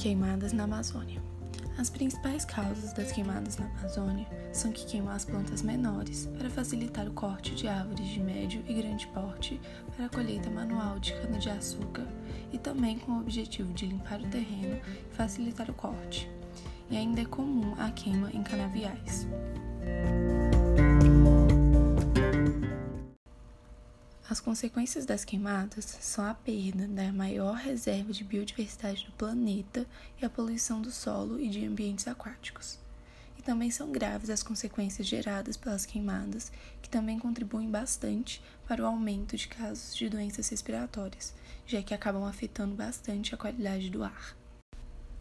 Queimadas na Amazônia. As principais causas das queimadas na Amazônia são que queimam as plantas menores para facilitar o corte de árvores de médio e grande porte para a colheita manual de cana-de-açúcar e também com o objetivo de limpar o terreno e facilitar o corte. E ainda é comum a queima em canaviais. As consequências das queimadas são a perda da maior reserva de biodiversidade do planeta e a poluição do solo e de ambientes aquáticos. E também são graves as consequências geradas pelas queimadas, que também contribuem bastante para o aumento de casos de doenças respiratórias, já que acabam afetando bastante a qualidade do ar.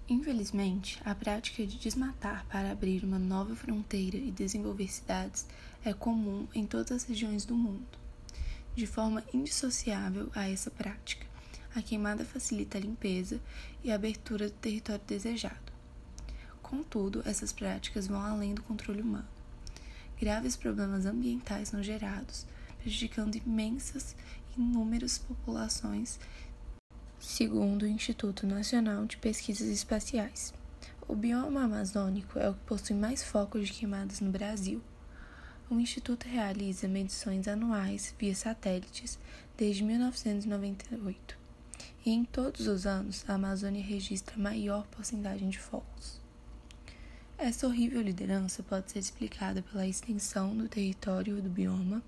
Infelizmente, a prática de desmatar para abrir uma nova fronteira e desenvolver cidades é comum em todas as regiões do mundo de forma indissociável a essa prática. A queimada facilita a limpeza e a abertura do território desejado. Contudo, essas práticas vão além do controle humano. Graves problemas ambientais são gerados, prejudicando imensas e inúmeras populações, segundo o Instituto Nacional de Pesquisas Espaciais. O bioma amazônico é o que possui mais focos de queimadas no Brasil, o Instituto realiza medições anuais via satélites desde 1998, e em todos os anos a Amazônia registra maior porcentagem de focos. Essa horrível liderança pode ser explicada pela extensão do território do bioma,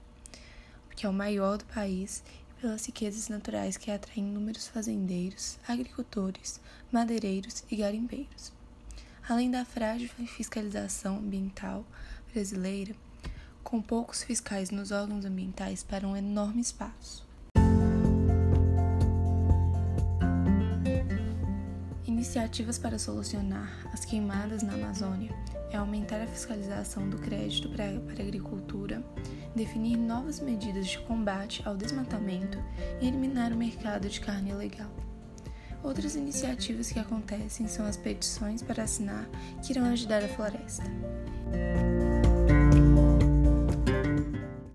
que é o maior do país, e pelas riquezas naturais que atraem inúmeros fazendeiros, agricultores, madeireiros e garimpeiros. Além da frágil fiscalização ambiental brasileira, com poucos fiscais nos órgãos ambientais para um enorme espaço. Iniciativas para solucionar as queimadas na Amazônia é aumentar a fiscalização do crédito para, a agricultura, definir novas medidas de combate ao desmatamento e eliminar o mercado de carne ilegal. Outras iniciativas que acontecem são as petições para assinar que irão ajudar a floresta.